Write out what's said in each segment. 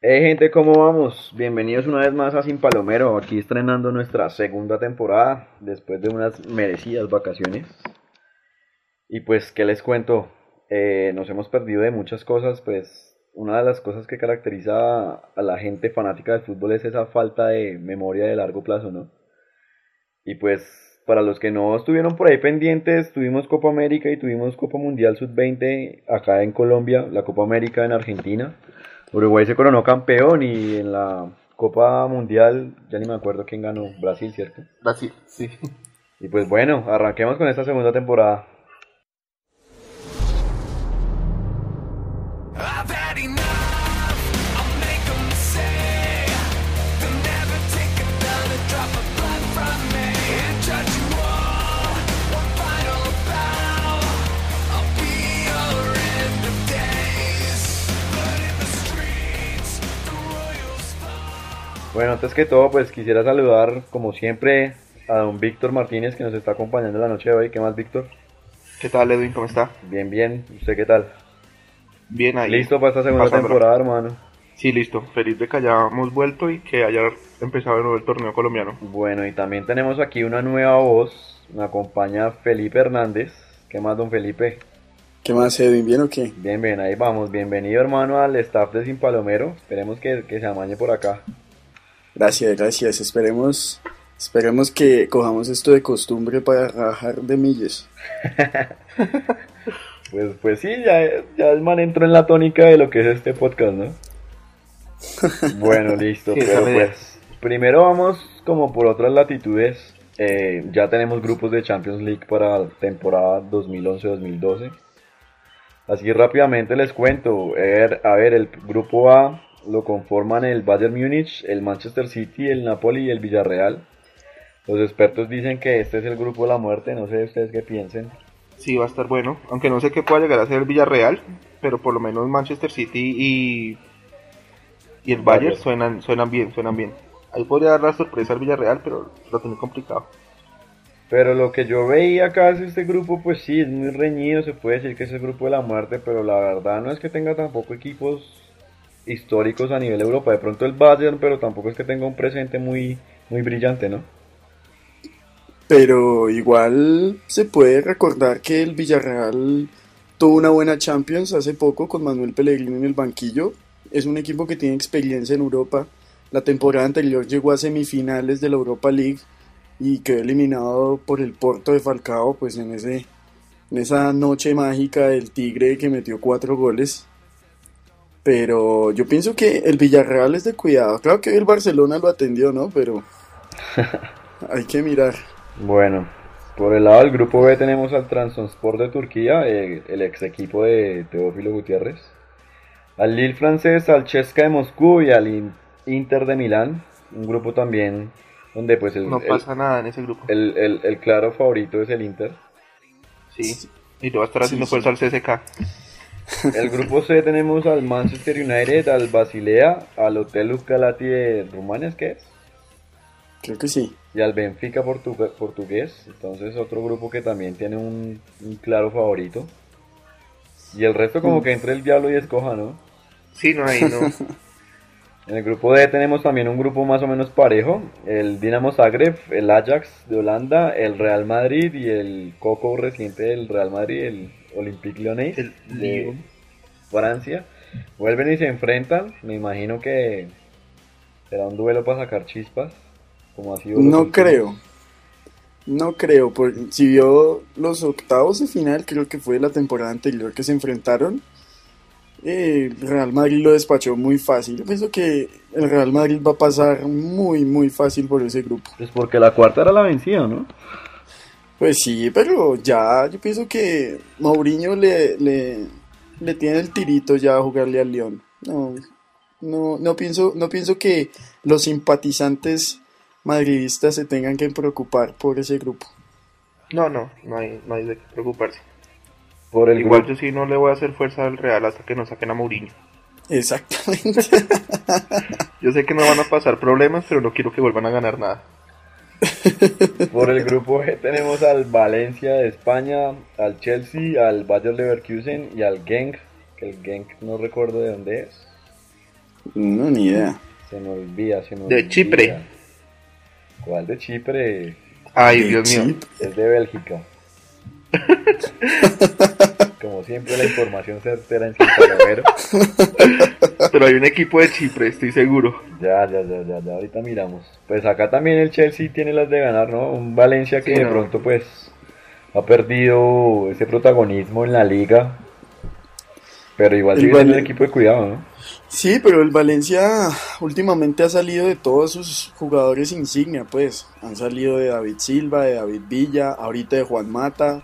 Hey gente, ¿cómo vamos? Bienvenidos una vez más a Sin Palomero, aquí estrenando nuestra segunda temporada después de unas merecidas vacaciones. Y pues, ¿qué les cuento? Eh, nos hemos perdido de muchas cosas, pues una de las cosas que caracteriza a la gente fanática del fútbol es esa falta de memoria de largo plazo, ¿no? Y pues, para los que no estuvieron por ahí pendientes, tuvimos Copa América y tuvimos Copa Mundial Sub-20 acá en Colombia, la Copa América en Argentina. Uruguay se coronó campeón y en la Copa Mundial, ya ni me acuerdo quién ganó, Brasil, ¿cierto? Brasil, sí. Y pues bueno, arranquemos con esta segunda temporada. Bueno, antes que todo, pues quisiera saludar, como siempre, a don Víctor Martínez que nos está acompañando la noche de hoy. ¿Qué más, Víctor? ¿Qué tal, Edwin? ¿Cómo está? Bien, bien. ¿Usted qué tal? Bien ahí. ¿Listo para esta segunda temporada, hermano? Sí, listo. Feliz de que hayamos vuelto y que haya empezado de nuevo el torneo colombiano. Bueno, y también tenemos aquí una nueva voz. Me acompaña Felipe Hernández. ¿Qué más, don Felipe? ¿Qué más, Edwin? ¿Bien o qué? Bien, bien, ahí vamos. Bienvenido, hermano, al staff de Sin Palomero. Esperemos que, que se amañe por acá. Gracias, gracias. Esperemos, esperemos que cojamos esto de costumbre para rajar de milles. Pues, pues sí, ya, ya el man entró en la tónica de lo que es este podcast, ¿no? Bueno, listo, Sí, pero pues primero vamos como por otras latitudes. Eh, ya tenemos grupos de Champions League para la temporada 2011-2012. Así rápidamente les cuento. A ver, a ver, el grupo A lo conforman el Bayern Múnich, el Manchester City, el Napoli y el Villarreal. Los expertos dicen que este es el grupo de la muerte, no sé ustedes qué piensen. Sí, va a estar bueno. Aunque no sé qué pueda llegar a ser el Villarreal, pero por lo menos Manchester City y, y el Bayern Bayern. suenan, suenan bien, suenan bien. Ahí podría dar la sorpresa al Villarreal, pero lo tiene complicado. Pero lo que yo veía acá es este grupo, pues sí, es muy reñido, se puede decir que es el grupo de la muerte, pero la verdad no es que tenga tampoco equipos históricos a nivel Europa. De pronto el Bayern, pero tampoco es que tenga un presente muy, muy brillante, ¿no? Pero igual se puede recordar que el Villarreal tuvo una buena Champions hace poco con Manuel Pellegrini en el banquillo. Es un equipo que tiene experiencia en Europa. La temporada anterior llegó a semifinales de la Europa League y quedó eliminado por el Porto de Falcao, pues en ese en esa noche mágica del Tigre que metió cuatro goles. Pero yo pienso que el Villarreal es de cuidado. Claro que el Barcelona lo atendió, ¿no? Pero hay que mirar. Bueno, por el lado del grupo B tenemos al Trabzonspor de Turquía, el ex equipo de Teófilo Gutiérrez. Al Lille francés, al Chesca de Moscú y al In- Inter de Milán. Un grupo también donde pues el, No el- pasa nada en ese grupo. el- el- el claro favorito es el Inter. Sí. Y lo va a estar haciendo sí. fuerza al CSK. El grupo C tenemos al Manchester United, al Basilea, al Hotel Galati de Rumania, ¿es que es? Creo que sí. Y al Benfica portu- portugués. Entonces otro grupo que también tiene un, un claro favorito. Y el resto como que entre el diablo y escoja, ¿no? Sí, no, ahí no. En el grupo D tenemos también un grupo más o menos parejo. El Dinamo Zagreb, el Ajax de Holanda, el Real Madrid y el Coco reciente del Real Madrid, el Olympique Lyonnais El de Lyon. Francia. Vuelven y se enfrentan. Me imagino que será un duelo para sacar chispas. Como ha sido los No creo. No creo. Por, si vio los octavos de final, creo que fue la temporada anterior que se enfrentaron. eh, El Real Madrid lo despachó muy fácil. Yo pienso que el Real Madrid va a pasar muy, muy fácil por ese grupo. Pues porque la cuarta era la vencida, ¿no? Pues sí, pero ya yo pienso que Mourinho le, le, le tiene el tirito ya a jugarle al León. No, no, no pienso, no pienso que los simpatizantes madridistas se tengan que preocupar por ese grupo. No, no, no hay, no hay de qué preocuparse. Por el Igual grupo. yo sí no le voy a hacer fuerza al Real hasta que nos saquen a Mourinho. Exactamente. Yo sé que no van a pasar problemas, pero no quiero que vuelvan a ganar nada. Por el grupo G tenemos al Valencia de España, al Chelsea, al Bayer Leverkusen y al Genk. Que el Genk no recuerdo de dónde es. No, ni idea. Se me olvida, se me De olvida. Chipre. ¿Cuál de Chipre? Ay, De Dios mío. Es de Bélgica. Como siempre la información certera en Sin Palomero. Pero hay un equipo de Chipre, estoy seguro. Ya, ya, ya, ya, ya, ahorita miramos. Pues acá también el Chelsea tiene las de ganar, ¿no? Un Valencia que Sí, de no. pronto pues ha perdido ese protagonismo en la liga. Pero igual El un Vale- equipo de cuidado, ¿no? Sí, pero el Valencia últimamente ha salido de todos sus jugadores insignia, pues. Han salido de David Silva, de David Villa, ahorita de Juan Mata.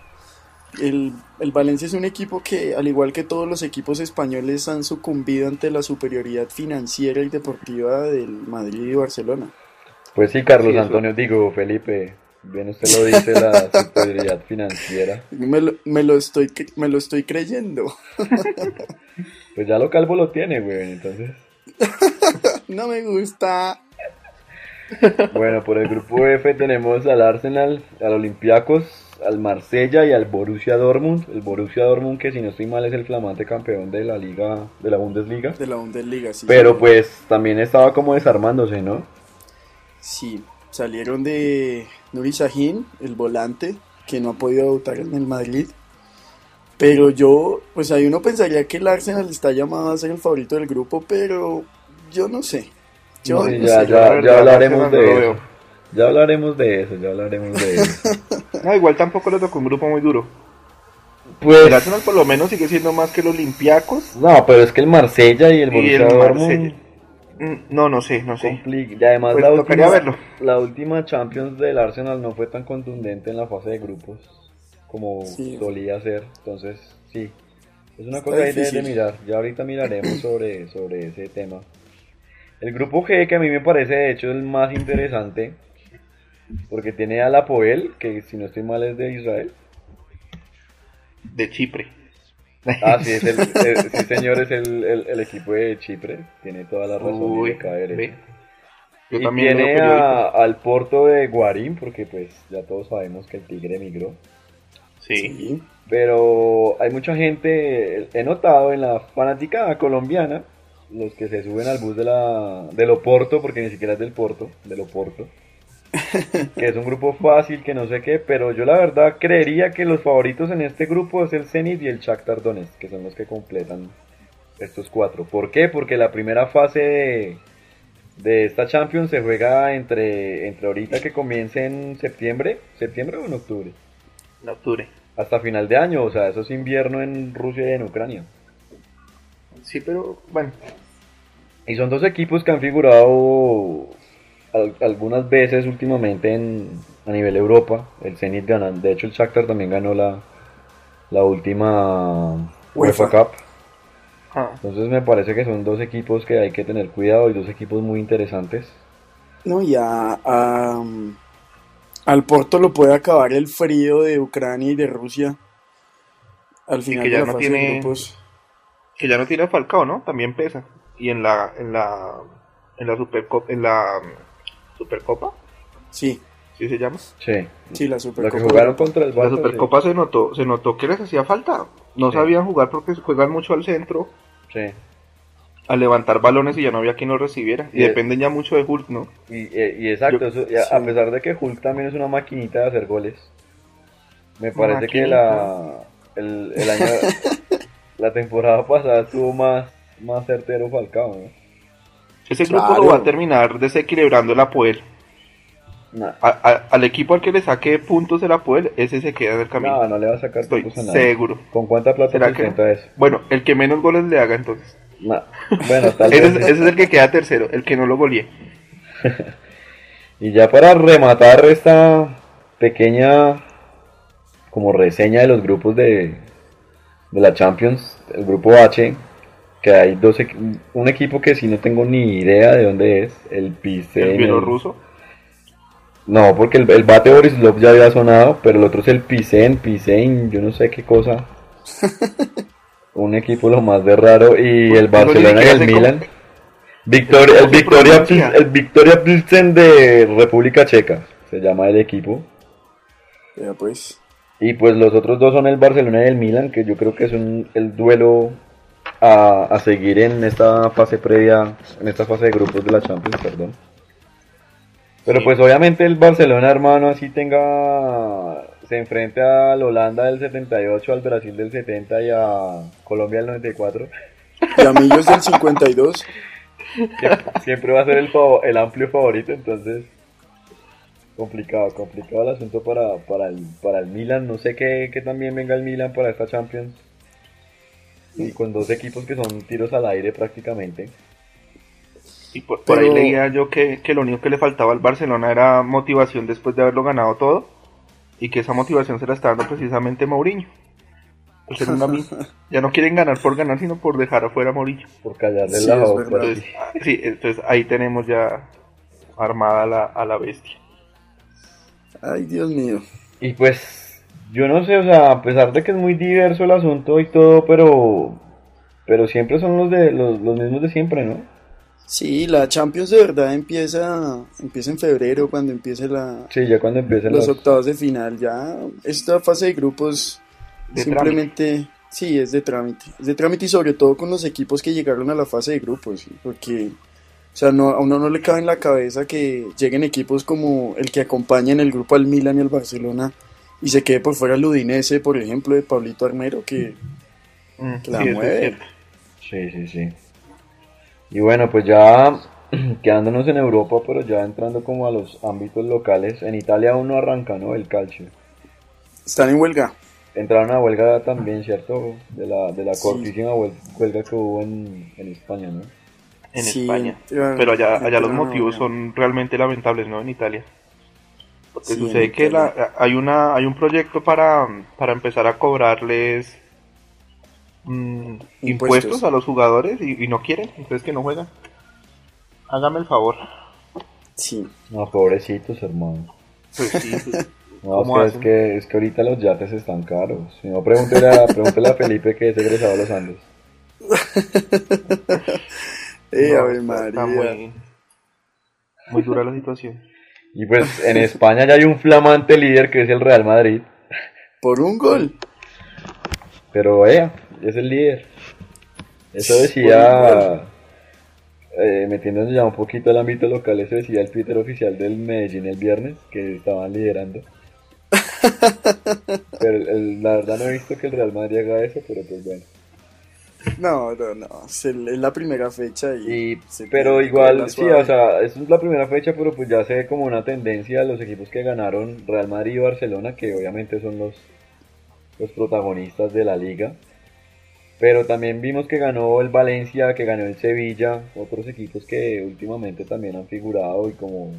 El, el Valencia es un equipo que, al igual que todos los equipos españoles, han sucumbido ante la superioridad financiera y deportiva del Madrid y Barcelona. Pues sí, Carlos Sí. Antonio, digo, Felipe, bien usted lo dice, la superioridad financiera. Me lo, me lo estoy, me lo estoy creyendo. Pues ya lo calvo lo tiene, güey, entonces... No me gusta. Bueno, por el grupo F tenemos al Arsenal, al Olympiacos, al Marsella y al Borussia Dortmund. El Borussia Dortmund que si no estoy mal es el flamante campeón de la liga, de la Bundesliga. De la Bundesliga, sí. Pero sí. pues también estaba como desarmándose, ¿no? Sí, salieron de Nuri Sahin, el volante, que no ha podido debutar en el Madrid. Pero yo, pues ahí uno pensaría que el Arsenal está llamado a ser el favorito del grupo, pero yo no sé. Yo Sí, no ya, sé. ya, ya hablaremos no de eso. Ya hablaremos de eso, ya hablaremos de eso. No, igual tampoco le tocó un grupo muy duro. Pues El Arsenal por lo menos sigue siendo más que los Olympiacos. no, pero es que el Marsella y el Borussia Dortmund. Mm, No, no sé, no sé. compli- y además Pues la última, verlo. la última Champions del Arsenal no fue tan contundente en la fase de grupos como Sí. solía ser, entonces sí, es una Está cosa ahí de, de difícil. mirar, ya ahorita miraremos sobre, sobre ese tema. El grupo G que a mí me parece de hecho el más interesante porque tiene a la Poel, que si no estoy mal es de Israel. De Chipre. Ah, sí, es el, el- sí señor, es el, el- equipo de Chipre, tiene toda la razón y Uy, le cae derecho. ve. Yo y también tiene a- al Porto de Guarín, porque pues ya todos sabemos que el Tigre emigró. Sí. Sí. Pero hay mucha gente, he notado en la fanática colombiana, los que se suben al bus de la del Oporto, porque ni siquiera es del Porto, del Oporto, que es un grupo fácil, que no sé qué, pero yo la verdad creería que los favoritos en este grupo es el Zenit y el Shakhtar Donetsk, que son los que completan estos cuatro. ¿Por qué? Porque la primera fase de, de esta Champions se juega entre, entre ahorita que comience en septiembre, septiembre o en octubre En octubre. hasta final de año, o sea, eso es invierno en Rusia y en Ucrania. Sí, pero bueno. Y son dos equipos que han figurado al- algunas veces últimamente en, a nivel Europa. El Zenit ganan, de hecho el Shakhtar también ganó la, la última UEFA. Cup. ah, Entonces me parece que son dos equipos que hay que tener cuidado y dos equipos muy interesantes. No, y a, a, al Porto lo puede acabar el frío de Ucrania y de Rusia. Al final que ya de la no fase de tiene- grupos. que ya no tiene Falcao, ¿no? También pesa. Y en la en la en la Supercopa en la Supercopa, Sí, ¿sí se llama? Sí. sí, la Lo que Supercopa. jugaron contra el La sí. Supercopa se notó se notó que les hacía falta. No Sí. sabían jugar porque juegan mucho al centro, Sí. a levantar balones y ya no había quien los recibiera. Y dependen ya mucho de Hulk, ¿no? Y, eh, y exacto, Yo- eso- y a, sí. a pesar de que Hulk también es una maquinita de hacer goles, me parece que la, el, el año, la temporada pasada estuvo más, más certero Falcao, ¿no? Ese grupo Claro. lo va a terminar desequilibrando el Apoel. Nah, A- a- al equipo al que le saque puntos el Apoel, ese se queda en el camino. no, no le va a sacar Estoy puntos a nadie. seguro. ¿Con cuánta plata ¿Será que eso? Bueno, el que menos goles le haga entonces. Nah, Bueno, tal Ese vez. es, ese es el que queda tercero, el que no lo golee. Y ya para rematar esta pequeña como reseña de los grupos de, de la Champions, el grupo H, que hay dos un equipo que si no tengo ni idea de dónde es, el Pisen. El bielorruso. No, porque el, el bate Borislov ya había sonado, pero el otro es el Pisen, Pisen, yo no sé qué cosa. un equipo lo más de raro y Pues, el Barcelona y el Milan. Victoria, el ¿Cómo se Victoria, el Victoria Pilsen de República Checa, se llama el equipo. Ya pues. Y pues los otros dos son el Barcelona y el Milan, que yo creo que es un, el duelo a, a seguir en esta fase previa, en esta fase de grupos de la Champions, perdón. Pero Sí. pues obviamente el Barcelona, hermano, así tenga, se enfrente al Holanda del 78, al Brasil del 70 y a Colombia del 94. Y a Millos del 52. siempre, siempre va a ser el, el amplio favorito, entonces complicado, complicado el asunto para, para, el, para el Milan. No sé qué, qué también venga el Milan para esta Champions. Y con dos equipos que son tiros al aire prácticamente. Y por, por ahí leía yo que, que lo único que le faltaba al Barcelona era motivación después de haberlo ganado todo. Y que esa motivación se la está dando precisamente Mourinho. Pues en una mi- ya no quieren ganar por ganar, sino por dejar afuera a Mourinho. Por callarle Sí, la boca. Entonces, sí, entonces ahí tenemos ya armada a la, a la bestia. Ay, Dios mío. Y pues, yo no sé, o sea, a pesar de que es muy diverso el asunto y todo, pero pero siempre son los de los, los mismos de siempre, ¿no? Sí, la Champions de verdad empieza, empieza en febrero cuando empiece la, Sí, ya cuando empiecen los los... octavos de final. Ya esta fase de grupos De simplemente sí es de trámite. Es de trámite y sobre todo con los equipos que llegaron a la fase de grupos, ¿sí? porque o sea, no, a uno no le cabe en la cabeza que lleguen equipos como el que acompaña en el grupo al Milan y al Barcelona y se quede por fuera el Udinese, por ejemplo, de Pablito Armero, que Mm, La sí, mueve. Sí, sí, sí. Y bueno, pues ya quedándonos en Europa, pero ya entrando como a los ámbitos locales, en Italia aún no arranca, ¿no? El calcio. están en huelga. Entraron a huelga también, ¿cierto? De la, de la cortísima huel- huelga que hubo en, en España, ¿no? En Sí, España. Pero allá, allá los motivos son realmente lamentables, ¿no? En Italia. Porque Sí, sucede que la- hay, una, hay un proyecto para, para empezar a cobrarles mm, impuestos. Impuestos. a los jugadores y, y no quieren, entonces que no juegan. Hágame el favor. Sí. No, pobrecitos, hermano. Pues sí, pues, No, ¿Cómo es que, es hacen? que, es que ahorita los yates están caros. Si no, pregúntele a, pregúntele a Felipe que es egresado de los Andes. Eh, no, María. está muy, muy dura la situación. Y pues en España ya hay un flamante líder que es el Real Madrid. Por un gol. Pero ella es el líder. Eso decía, eh, metiéndonos ya un poquito al ámbito local, eso decía el Twitter oficial del Medellín el viernes, que estaban liderando. Pero el- la verdad no he visto que el Real Madrid haga eso, pero pues bueno. No, no, no. Es, la primera fecha y. Y, se pero igual, sí, o sea, eso es la primera fecha, pero pues ya se ve como una tendencia a los equipos que ganaron Real Madrid y Barcelona, que obviamente son los, los protagonistas de la liga. Pero también vimos que ganó el Valencia, que ganó el Sevilla, otros equipos que últimamente también han figurado y como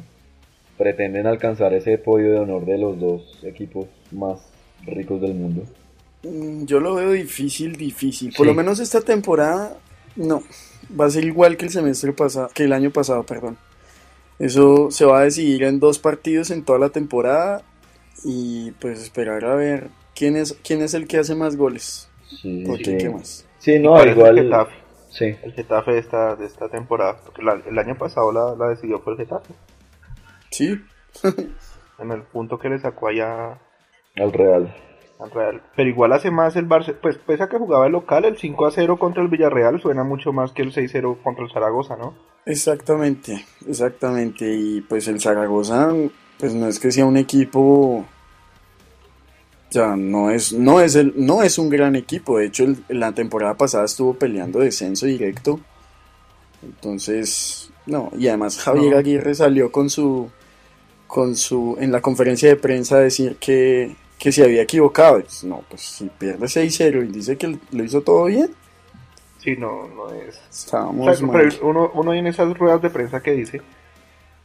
pretenden alcanzar ese podio de honor de los dos equipos más ricos del mundo. Mm, Yo lo veo difícil, difícil. Por Sí. lo menos esta temporada, no. Va a ser igual que el semestre pasado, que el año pasado, perdón. Eso se va a decidir en dos partidos en toda la temporada y pues esperar a ver quién es quién es el que hace más goles. Sí, Porque sí. qué más. Sí, no, Parece igual. el Getafe, Sí. el Getafe de esta, de esta temporada. Porque la- el año pasado la, la decidió fue el Getafe. Sí. En el punto que le sacó allá Al Real. Al Real. Pero igual hace más el Barça. Pues pese a que jugaba el local, el 5 a 0 contra el Villarreal suena mucho más que el 6 0 contra el Zaragoza, ¿no? Exactamente, exactamente. Y pues el Zaragoza, pues no es que sea un equipo, o sea, no es, no es el, no es un gran equipo. De hecho, el- la temporada pasada estuvo peleando descenso directo. Entonces, no. Y además Javier No. Aguirre salió con su, con su, en la conferencia de prensa decir que, que se había equivocado. Y, pues, no, pues si pierde 6-0 y dice que lo hizo todo bien, Sí, no, no es. O estábamos sea, mal. pero uno, uno en esas ruedas de prensa que dice,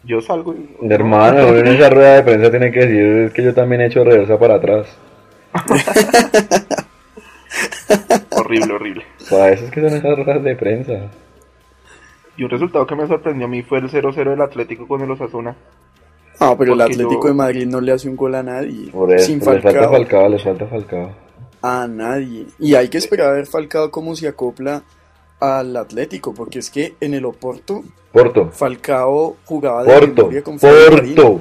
yo salgo y... Hermano, uno en esa rueda de prensa tiene que decir es que yo también he hecho reversa para atrás. Horrible, horrible. Para eso es que son esas ruedas de prensa. Y un resultado que me sorprendió a mí fue el 0-0 del Atlético con el Osasuna. No, pero el Atlético yo- de Madrid no le hace un gol a nadie. Por eso, Sin les falta Falcao. Falcao, les falta Falcao. A nadie. Y hay que esperar a ver Falcao cómo se acopla al Atlético, porque es que en el Oporto, Porto, Falcao jugaba de Porto, memoria con. Porto,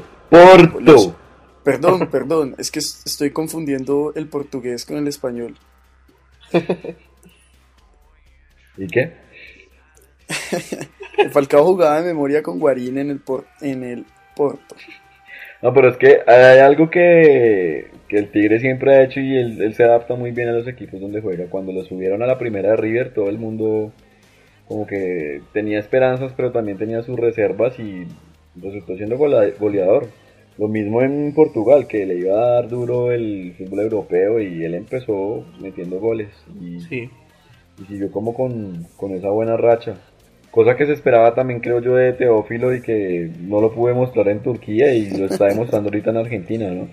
Los- Porto. Perdón, perdón, es que es- estoy confundiendo el portugués con el español. ¿Y qué? Falcao jugaba de memoria con Guarín en el, por- en el No, pero es que hay algo que, que el Tigre siempre ha hecho y él, él se adapta muy bien a los equipos donde juega. Cuando lo subieron a la primera de River, todo el mundo como que tenía esperanzas, pero también tenía sus reservas y resultó siendo goleador. Lo mismo en Portugal, que le iba a dar duro el fútbol europeo y él empezó metiendo goles y, Sí. y siguió como con, con esa buena racha. Cosa que se esperaba también, creo yo, de Teófilo y que no lo pude mostrar en Turquía y lo está demostrando ahorita en Argentina, ¿no?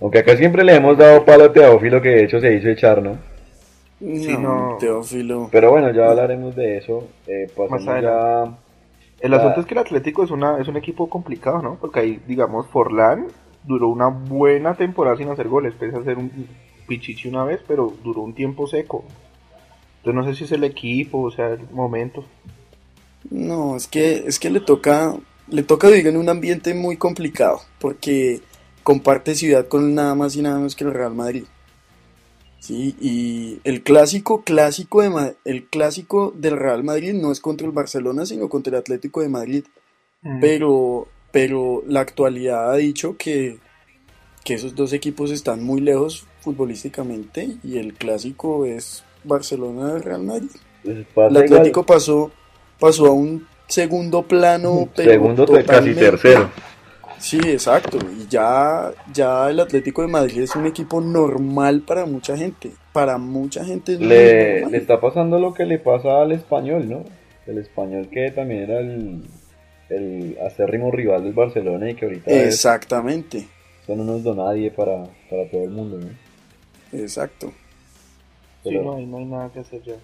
Aunque acá siempre le hemos dado palo a Teófilo, que de hecho se hizo echar, ¿no? No, no. Teófilo. Pero bueno, ya hablaremos de eso. Eh, pasemos Más ya... El Ah. asunto es que el Atlético es, una, es un equipo complicado, ¿no? Porque ahí, digamos, Forlán duró una buena temporada sin hacer goles, pese a hacer un pichichi una vez, pero duró un tiempo seco. Entonces no sé si es el equipo, o sea, el momento. No, es que, es que le toca, le toca vivir en un ambiente muy complicado, porque comparte ciudad con nada más y nada menos que el Real Madrid. Sí, y el clásico, clásico de Ma- el clásico del Real Madrid no es contra el Barcelona, sino contra el Atlético de Madrid. Pero, pero la actualidad ha dicho que, que esos dos equipos están muy lejos futbolísticamente y el clásico es Barcelona-Real Madrid. pues, El igual. Atlético pasó, pasó a un segundo plano, pero Segundo, casi tercero. Sí, exacto. Y ya, ya el Atlético de Madrid es un equipo normal para mucha gente. Para mucha gente es Le, normal. le está pasando lo que le pasa al español, ¿no? El español que también era el, el acérrimo rival del Barcelona y que ahorita es- Exactamente, son unos donadie para, para todo el mundo, ¿no? exacto. Sí, no, hay, no hay nada que hacer ya.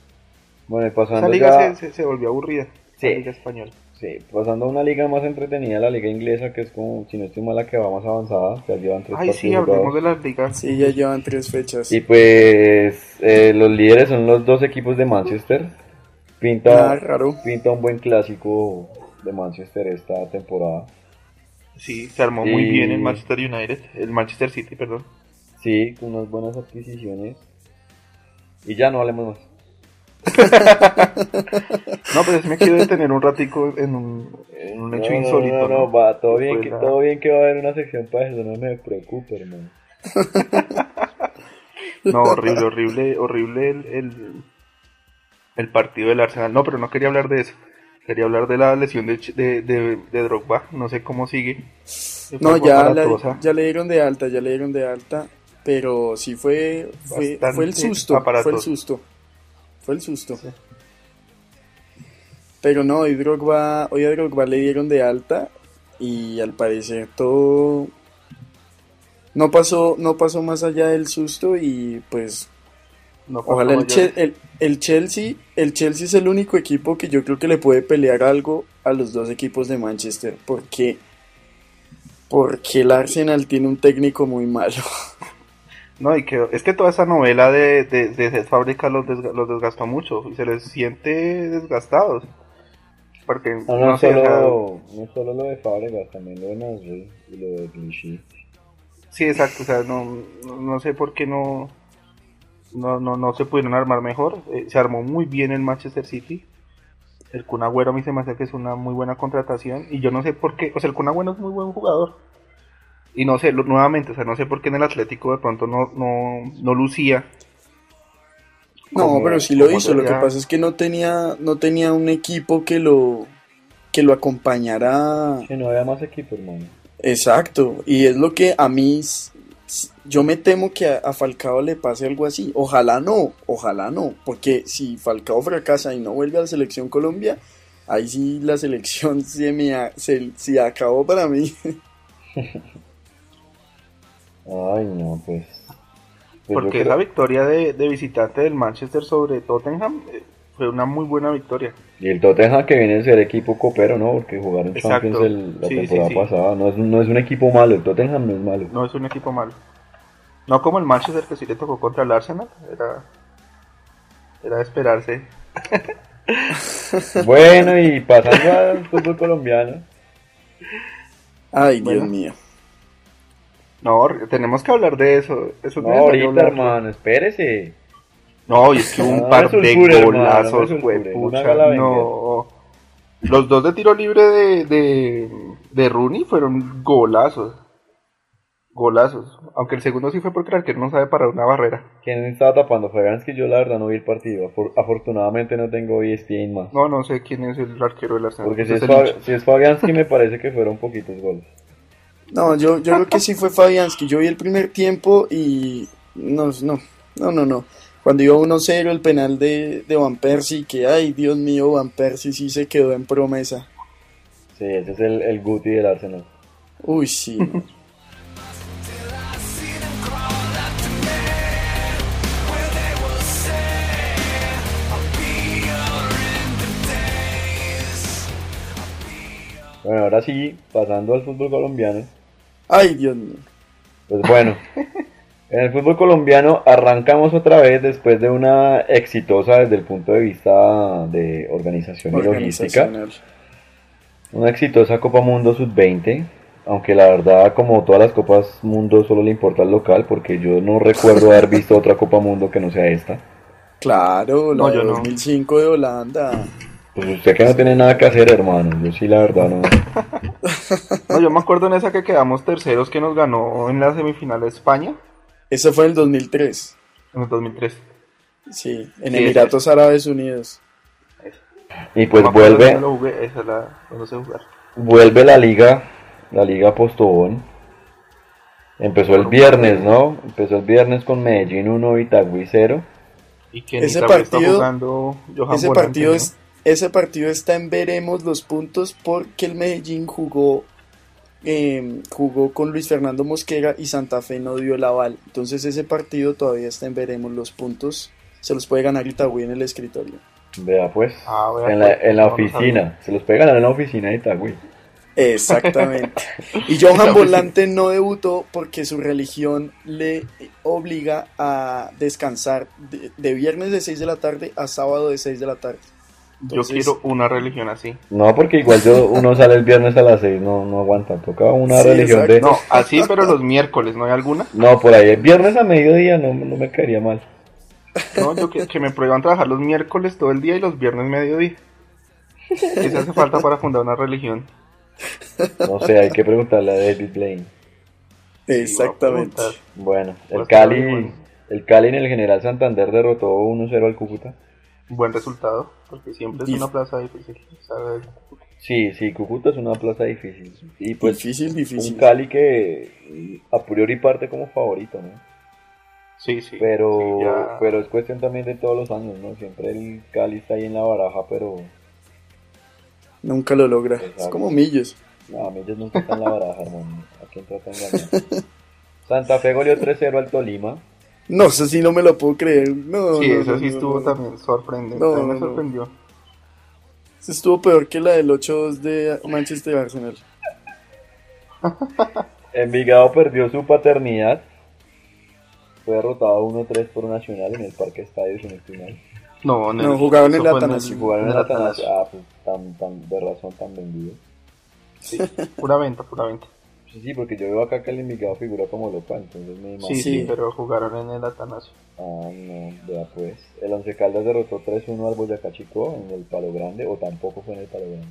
Bueno, y Esa pasando liga ya... se, volvió aburrida, Sí. la liga española. Sí, pasando a una liga más entretenida, la liga inglesa, que es como, si no estoy mal, la que va más avanzada, ya llevan tres Ay, sí, hablemos de las ligas. Sí, ya llevan tres fechas. Y pues eh, los líderes son los dos equipos de Manchester. Pinta, Nada raro. pinta un buen clásico de Manchester esta temporada. Sí, se armó muy bien el Manchester United, el Manchester City, perdón. Sí, con unas buenas adquisiciones. Y ya no hablemos más. No, pero sí me quiero detener un ratico en un, en un hecho No, no, insólito. No, no, va, todo bien, que, la- todo bien que va a haber una sección para eso, no me preocupe, hermano. No, horrible, horrible, horrible el, el, el partido del Arsenal. No, pero no quería hablar de eso. Quería hablar de la lesión de, de, de, de Drogba. No sé cómo sigue. No, ya, la- ya le dieron de alta, ya le dieron de alta. Pero sí fue, fue, fue el susto, fue el susto. Fue el susto. Pero no, hoy, Drogba, hoy a Drogba le dieron de alta y al parecer todo no pasó, no pasó más allá del susto y pues No ojalá el. Che- el, el Chelsea, el Chelsea es el único equipo que yo creo que le puede pelear algo a los dos equipos de Manchester, porque porque el Arsenal tiene un técnico muy malo. No, y que es que toda esa novela de, de, de Fábrica los, desga- los desgastó mucho. Y se les siente desgastados. Porque, No, no, sea, solo, no solo lo de Fábregas, también lo de Nasri y lo de Clichy. Sí, exacto, o sea, no, no, no sé por qué no, no, no, no se pudieron armar mejor. Eh, se armó muy bien el Manchester City. El Kun Agüero a mí se me hace que es una muy buena contratación. Y yo no sé por qué, o sea, el Kun Agüero es muy buen jugador. Y no sé, lo- nuevamente, o sea, no sé por qué en el Atlético de pronto no, no, no lucía. No, pero sí lo hizo. Lo que pasa es que no tenía, no tenía un equipo que lo, que lo acompañara. Que no había más equipo, hermano. Exacto. Y es lo que a mí, yo me temo que a, a Falcao le pase algo así. Ojalá no, ojalá no. Porque si Falcao fracasa y no vuelve a la selección Colombia, ahí sí la selección se me a- se, se acabó para mí. Ay, no, pues. pues Porque creo- esa victoria de, de visitante del Manchester sobre Tottenham eh, fue una muy buena victoria. Y el Tottenham que viene a ser equipo copero, ¿no? Porque jugaron Exacto. Champions el- la Sí, sí, temporada sí. pasada. No es, no es un equipo malo, el Tottenham no es malo. No es un equipo malo. No como el Manchester que sí le tocó contra el Arsenal. Era, era de esperarse. Bueno, y pasando al fútbol colombiano. Ay, Bueno. Dios mío. No, tenemos que hablar de eso. eso No, ahorita, hermano, espérese. No, y es que un No par de me golazos, fue no. Los dos de tiro libre de, de, de Rooney fueron golazos. Golazos. Aunque el segundo sí fue porque el arquero no sabe parar una barrera. ¿Quién estaba tapando? Fabianski, yo la verdad no vi el partido. Afor- afortunadamente no tengo ESPN más. No, no sé quién es el arquero del Arsenal. Porque si Es es Fabianski me parece que fueron poquitos goles. No, yo, yo creo que sí fue Fabianski. Yo vi el primer tiempo y no, no, no, no, no. Cuando iba 1-0 el penal de, de Van Persie, que ay, Dios mío, Van Persie sí se quedó en promesa. Sí, ese es el, el Guti del Arsenal. Uy, sí. Bueno, ahora sí, pasando al fútbol colombiano. Ay, Dios mío. Pues bueno, en el fútbol colombiano arrancamos otra vez después de una exitosa desde el punto de vista de organización y logística. Una exitosa Copa Mundo Sub-20, aunque la verdad como todas las Copas Mundo solo le importa al local porque yo no recuerdo haber visto otra Copa Mundo que no sea esta. Claro, la No, de yo no. 2005 de Holanda. Pues usted que no tiene nada que hacer, hermano. Yo sí la verdad no. No, yo me acuerdo en esa que quedamos terceros que nos ganó en la semifinal de España Eso fue en el 2003. en el 2003. Sí, en Sí, Emiratos Árabes Unidos. Y pues No vuelve, lo jugué, esa es la donde se jugar. vuelve la liga, la liga Postobón. Empezó el viernes, ¿no? Empezó el viernes con Medellín 1 Itagüí 0. Y que Ese Italia está partido- jugando Johan Ese Volante, partido, ¿no? es, ese partido está en veremos los puntos porque el Medellín jugó eh, jugó con Luis Fernando Mosquera y Santa Fe no dio el aval. Entonces ese partido todavía está en veremos los puntos. Se los puede ganar Itagüí en el escritorio. Vea pues, Ah, vea, en la, pues, en la oficina. Se los puede ganar en la oficina de Itagüí. Exactamente. Y Johan Volante no debutó porque su religión le obliga a descansar de, de viernes de 6 de la tarde a sábado de 6 de la tarde. Yo quiero una religión así. No, porque igual yo, uno sale el viernes a las 6, no, no aguanta. Toca una Sí, religión de... No, así, pero los miércoles, ¿no hay alguna? No, por ahí, viernes a mediodía no, no me caería mal. No, yo que, que me prohíban trabajar los miércoles todo el día y los viernes mediodía. ¿Qué se hace falta para fundar una religión? No sé, hay que preguntarle a David Blaine. Exactamente. Bueno, el Pues, Cali, el Cali en el General Santander derrotó 1-0 al Cúcuta. Buen resultado, porque siempre es una plaza difícil. ¿sabes? Sí, sí, Cúcuta es una plaza difícil. Y pues difícil, difícil. un Cali que a priori parte como favorito, ¿no? Sí, sí. Pero, sí, ya- pero es cuestión también de todos los años, ¿no? Siempre el Cali está ahí en la baraja, pero Nunca lo logra. Es como Millos. no, ellos nunca están en la baraja, hermano. ¿A quién trata de engañar? Santa Fe goleó 3-0 al Tolima. No, eso sí no me lo puedo creer. No, Sí, no, eso no, sí no, estuvo no. también sorprendente. No, también me no, no. sorprendió. Eso estuvo peor que la del 8-2 de Manchester Arsenal. Envigado perdió su paternidad. Fue derrotado 1-3 por Nacional en el Parque Estadio, si no estoy mal. No, en No, jugaron en el Atanasio. Jugaron en en el el Atanasio. Ah, pues tan, tan, de razón, tan vendido. Sí, pura venta, pura venta. Sí, sí, porque yo veo acá que el Envigado figura como local, entonces me imagino. Sí, sí, pero jugaron en el Atanasio. Ah, no, vea pues. El Once Caldas derrotó 3-1 al Boyacá Chico en el Palo Grande, o tampoco fue en el Palo Grande.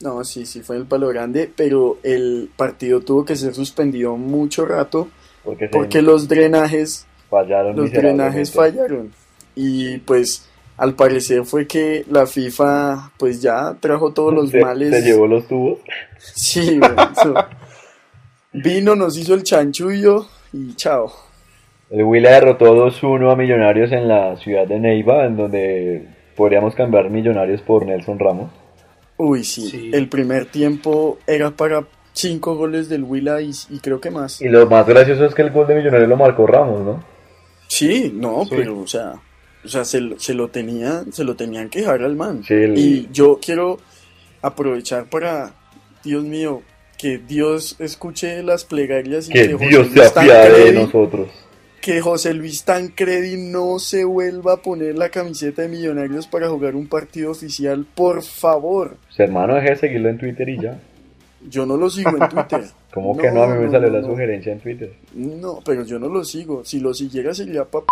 No, sí, sí fue en el palo grande, pero el partido tuvo que ser suspendido mucho rato Porque, se porque los drenajes, fallaron los drenajes fallaron. Y pues al parecer fue que la FIFA pues ya trajo todos los Se- males. Se llevó los tubos. Sí, güey, eso. Vino, nos hizo el chanchullo y chao. El Huila derrotó 2-1 a Millonarios en la ciudad de Neiva, en donde podríamos cambiar Millonarios por Nelson Ramos. Uy, sí. Sí. El primer tiempo era para cinco goles del Huila y, y creo que más. Y lo más gracioso es que el gol de Millonarios lo marcó Ramos, ¿no? Sí, no, Sí. pero o sea, o sea, se, lo- se lo tenían, se lo tenían que dejar al man. Sí, el- Y yo quiero aprovechar para, Dios mío, que Dios escuche las plegarias y Que José Dios se apiade de nosotros. que José Luis Tancredi no se vuelva a poner la camiseta de Millonarios para jugar un partido oficial, por favor. Su hermano deje de seguirlo en Twitter y ya. Yo no lo sigo en Twitter. ¿Cómo que no? A mí me no, salió no, la no. sugerencia en Twitter. No, pero yo no lo sigo. Si lo siguiera sería pa...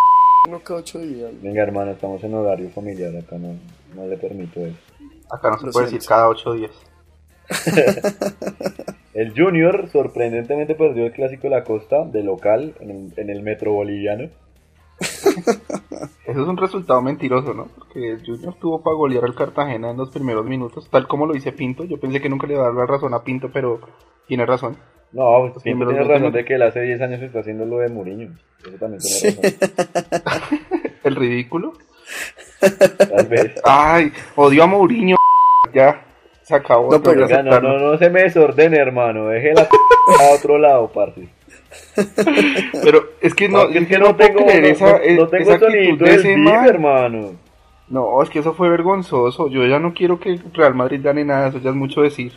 cada ocho días. Venga, hermano, estamos en horario familiar, acá no, no le permito eso. Acá no se Lo puede siento. decir cada ocho días. El Junior sorprendentemente perdió el clásico de la costa de local en el, en el metro boliviano. Eso es un resultado mentiroso, ¿no? Porque el Junior tuvo para golear al Cartagena en los primeros minutos, tal como lo dice Pinto. Yo pensé que nunca le iba a dar la razón a Pinto, pero tiene razón. No, siempre primeros tiene razón minutos. de que él hace 10 años está haciendo lo de Mourinho. Eso también tiene razón. El ridículo. Tal vez. Ay, odio a Mourinho. Ya, se acabó. No, pero- que Oiga, no, no, no se me desordene, hermano. Deje la a otro lado, parce. Pero es que no, que es que no no tengo, creer no, esa, no- no tengo esa actitud de ese man. hermano. No, es que eso fue vergonzoso. Yo ya no quiero que Real Madrid gane nada, eso ya es mucho decir.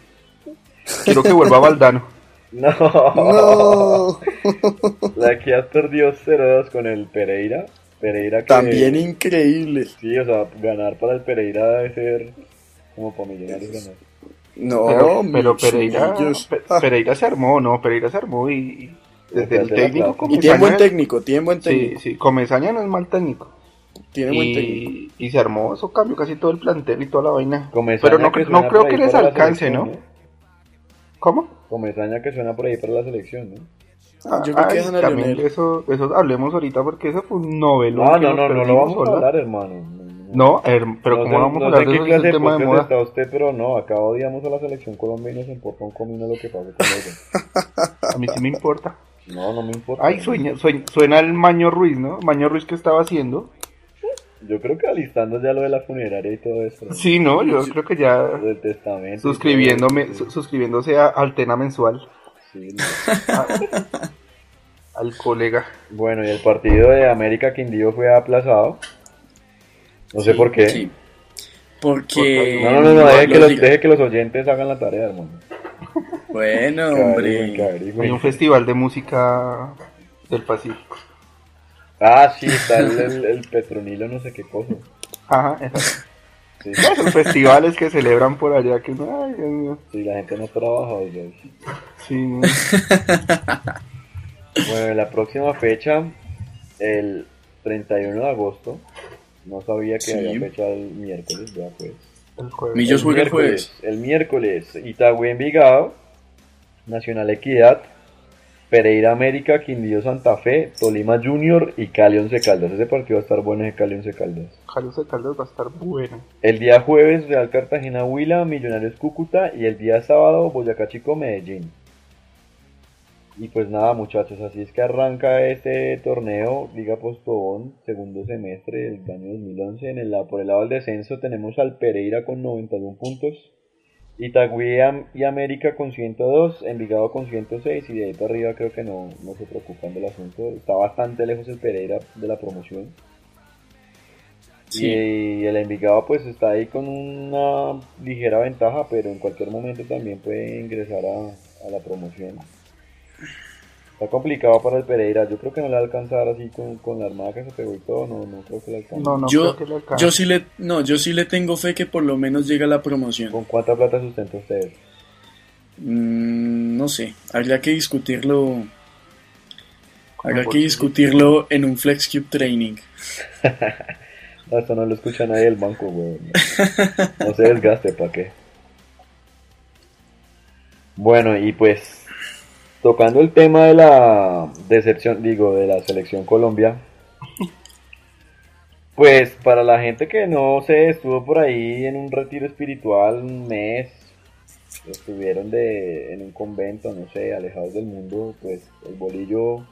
Quiero que vuelva Valdano. No. No, La Equidad perdió 0-2 con el Pereira. Pereira que... también increíble. Sí, o sea, ganar para el Pereira debe ser como para millonarios ganar. No, Pero, Pereira, Ah, Pereira se armó, no, Pereira se armó y, y desde el técnico y tiene buen técnico, tiene buen Sí, técnico. sí, Comesaña no es mal técnico. Tiene buen técnico. Y, se armó, eso cambió casi todo el plantel y toda la vaina. Comesaña Pero no, que no creo que les alcance, ¿no? ¿Cómo? Comesaña que suena por ahí para la selección, ¿no? Ah, Yo creo que Ay, a también eso, eso hablemos ahorita porque eso fue un novelo. No, que no, nos no, no lo vamos a hablar, hermano. No, her- pero No ¿cómo sé- vamos no a hablar de qué eso? Es un de tema de podcast moda. está usted, pero no, acá odiamos a la selección Colombia y nos importa un comino lo que pasa con ella. A mí sí me importa. No, no me importa. Ay, sueña, sueña- suena el Maño Ruiz, ¿no? Maño Ruiz que estaba haciendo. Yo creo que alistando ya lo de la funeraria y todo eso. ¿no? Sí, no, yo creo que ya del testamento. suscribiéndome, su- suscribiéndose a Altena mensual sí, no. al colega. Bueno, y el partido de América Quindío fue aplazado. No sé por qué. Sí. Porque. No, no, no, no, deje, que los, deje que los oyentes hagan la tarea, hermano. Bueno, hombre. Hay un festival de música del Pacífico. Ah, sí, está el, el, el Petronilo, no sé qué cosa. Ajá, Sí, esos festivales que celebran por allá que no, ay, Dios mío. sí, la gente no trabaja. oiga. Sí, no. Bueno, la próxima fecha, el 31 de agosto. No sabía que Sí. había fecha el miércoles, ya pues. El jueves. Millos juega el miércoles, jueves. el miércoles, Itagüí Envigado, Nacional Equidad, Pereira América, Quindío Santa Fe, Tolima Junior y Cali Once Caldas. Ese partido va a estar bueno ese Cali Once Caldas. De Caldas va a estar bueno. El día jueves, Real Cartagena Huila, Millonarios Cúcuta y el día sábado, Boyacá Chico Medellín. Y pues nada, muchachos, así es que arranca este torneo, Liga Postobón, segundo semestre del año 2011. En el, por el lado del descenso tenemos al Pereira con 91 puntos, Itagüí y América con 102, Envigado con 106 y de ahí para arriba creo que no, no se preocupan del asunto. Está bastante lejos el Pereira de la promoción. Sí. Y el Envigado pues está ahí con una ligera ventaja, pero en cualquier momento también puede ingresar a, a la promoción. Está complicado para el Pereira, yo creo que no le va a alcanzar así con, con la armada que se pegó y todo, no, no creo que le alcance. No, no yo, creo que le alcance. yo sí le, no, yo sí le tengo fe que por lo menos llega a la promoción. ¿Con cuánta plata sustenta ustedes? Mm, no sé, habría que discutirlo. Habrá que discutirlo en un FlexCube Training. No, esto no lo escucha nadie del banco, weón. No se desgaste, ¿para qué? Bueno, y pues, tocando el tema de la decepción, digo, de la selección Colombia, pues para la gente que no sé, estuvo por ahí en un retiro espiritual un mes, estuvieron de, en un convento, no sé, alejados del mundo, pues el bolillo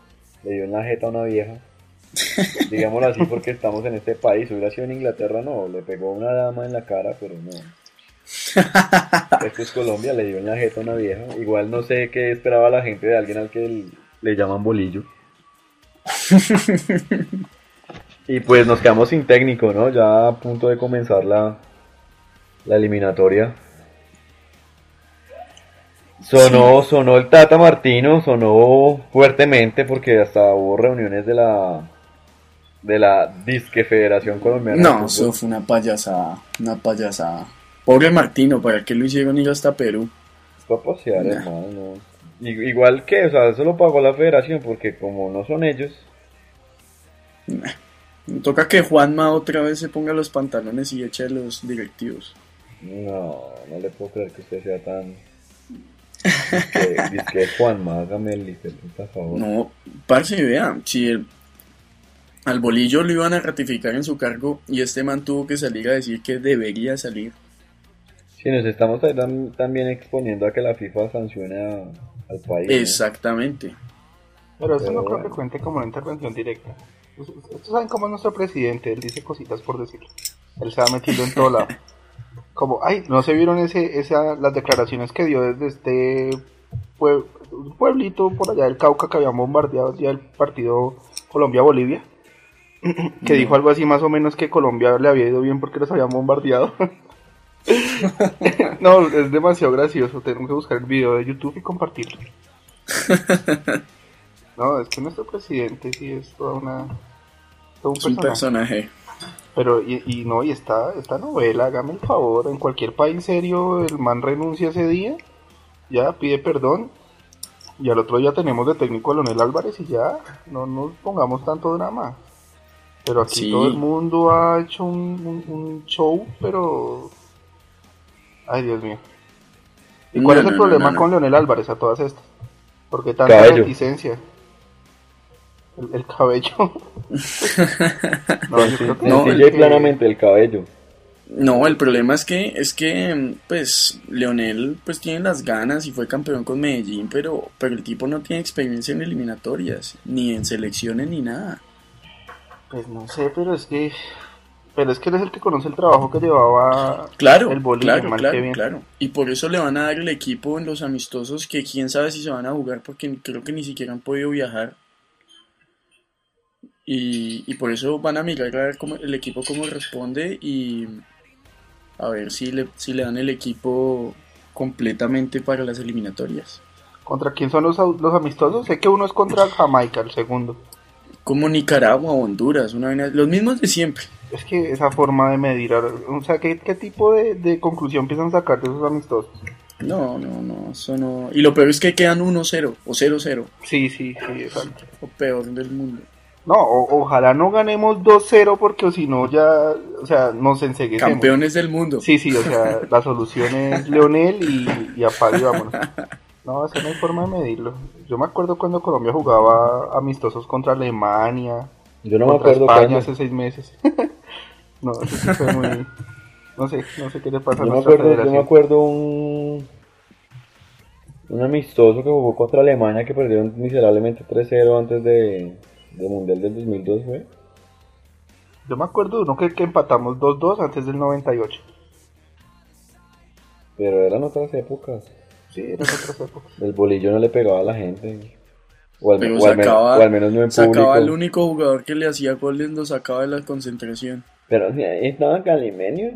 le dio en la jeta a una vieja digámoslo así porque estamos en este país. Hubiera sido en Inglaterra, no, le pegó una dama en la cara, pero no. Esto es Colombia, le dio en la jeta a una vieja. Igual no sé qué esperaba la gente de alguien al que le llaman bolillo. y pues nos quedamos sin técnico, ¿no? Ya a punto de comenzar la, la eliminatoria. Sonó, sonó el Tata Martino, sonó fuertemente porque hasta hubo reuniones de la de la disque Federación Colombiana. No, eso fue una payasada, una payasada. Pobre Martino, ¿para qué lo hicieron ir hasta Perú? Para pasear, Nah. hermano. Igual que, o sea, eso lo pagó la federación porque como no son ellos, Toca que Juanma otra vez se ponga los pantalones y eche a los directivos. No, no le puedo creer que usted sea tan... Dice que Juanma, hágame el por favor. No, parce, vea, si el- al bolillo lo iban a ratificar en su cargo y este man tuvo que salir a decir que debería salir. Sí, nos estamos tam- también exponiendo a que la FIFA sancione a- al país. ¿no? Exactamente. Pero eso Pero no creo bueno. que cuente como una intervención directa. Us- us- Ustedes saben cómo es nuestro presidente, él dice cositas por decirlo. Él se va metiendo en todo lado. Como, ay, ¿no se vieron ese, esa, las declaraciones que dio desde este pue- un pueblito por allá del Cauca que habían bombardeado el día del partido Colombia-Bolivia? que dijo algo así más o menos que Colombia le había ido bien porque los habían bombardeado. no, es demasiado gracioso. Tenemos que buscar el video de YouTube y compartirlo. No, es que nuestro presidente sí es toda una. todo un Es un personaje. personaje. Pero, y, y no, y esta, esta novela, hágame el favor, en cualquier país serio, el man renuncia ese día, ya pide perdón, y al otro día tenemos de técnico a Leonel Álvarez y ya, no nos pongamos tanto drama. Pero aquí Sí. todo el mundo ha hecho un, un- un show, pero... Ay, Dios mío. ¿Y cuál No, es el no, problema no, no. con Leonel Álvarez a todas estas? Porque tanta Cabello. reticencia. El, el cabello. no, yo creo que No, Sencillo el que- planamente el cabello. No, el problema es que, es que, pues, Leonel, pues tiene las ganas y fue campeón con Medellín, pero, pero el tipo no tiene experiencia en eliminatorias, ni en selecciones, ni nada. Pues no sé, pero es que. Pero es que él es el que conoce el trabajo que llevaba Claro, el Bolivia, claro, mal que claro, bien. claro. Y por eso le van a dar el equipo en los amistosos que quién sabe si se van a jugar porque creo que ni siquiera han podido viajar. Y, y por eso van a mirar a ver cómo, el equipo cómo responde y a ver si le, si le dan el equipo completamente para las eliminatorias. ¿Contra quién son los, los amistosos? Sé que uno es contra Jamaica, el segundo. Como Nicaragua o Honduras, una vaina- los mismos de siempre. Es que esa forma de medir, o sea, ¿qué, qué tipo de, de conclusión empiezan a sacar de esos amistosos? No, no, no, eso no. Y lo peor es que quedan 1-0 o 0-0, Sí, sí, sí, exacto. o peor del mundo. No, o- ojalá no ganemos 2-0 porque si no ya, o sea, nos enseguecemos. Campeones del mundo. Sí, sí, o sea, la solución es Leonel y, y apague vámonos. No, esa no hay forma de medirlo. Yo me acuerdo cuando Colombia jugaba amistosos contra Alemania, Yo no me acuerdo España hace seis meses. no, eso sí fue muy... No sé, no sé qué le pasa a Yo me nuestra acuerdo, yo me acuerdo un, un amistoso que jugó contra Alemania que perdieron miserablemente 3-0 antes de, del Mundial del 2002, fue. Yo me acuerdo de uno que, que empatamos 2-2 antes del 98. Pero eran otras épocas. Sí. El bolillo no le pegaba a la gente. O al, Pero o al sacaba, o al menos no en público. sacaba al único jugador que le hacía goles, lo sacaba de la concentración. Pero sí, ahí estaba Calimenio.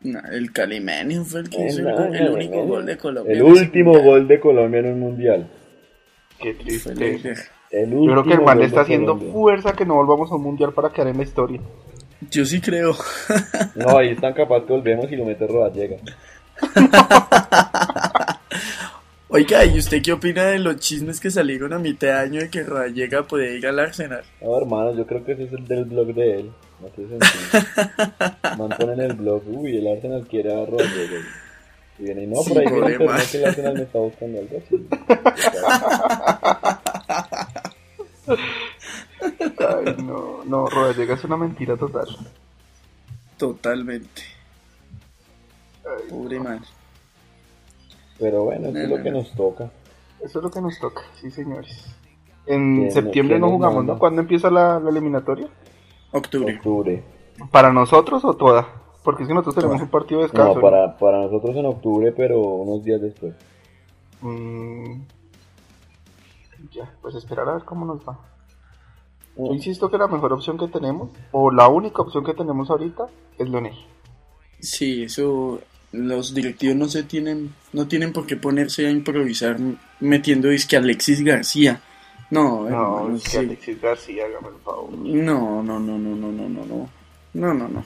Nah, el Calimenio fue el que hizo el, el único gol de Colombia. El último mundial. gol de Colombia en un mundial. Qué triste. El Yo creo que el man le está haciendo Colombia. fuerza que no volvamos a un mundial para quedar en la historia. Yo sí creo. No, ahí están capaz que volvemos y lo mete Rodallega. Oiga, ¿y usted qué opina de los chismes que salieron a mitad de año de que Rodallega podía ir al Arsenal? No, hermano, yo creo que ese es el del blog de él. No tiene sentido. Man pone en el blog, uy, el Arsenal quiere a Rodallega. Y viene, y no, por ahí viene man. que el Arsenal me está buscando algo así. Ay, no, no, Rodallega es una mentira total. Totalmente. Pobre man. Pero bueno, eso es No, lo que no, nos toca. Eso es lo que nos toca, sí, señores. En ¿Quién- septiembre no nos jugamos? ¿no? ¿Cuándo empieza la, la eliminatoria? Octubre. Octubre. ¿Para nosotros o toda? Porque es que nosotros tenemos un partido de descanso. No, para, para nosotros en octubre, pero unos días después. Mm, ya, pues esperar a ver cómo nos va. Mm. Yo insisto que la mejor opción que tenemos, o la única opción que tenemos ahorita, es Leonel. Sí, eso los directivos no se tienen, no tienen por qué ponerse a improvisar metiendo disque Alexis García. No, no, eh, hermano, sí. Alexis García, hágame el favor. No, no, no, no, no, no, no, no. No, no, no.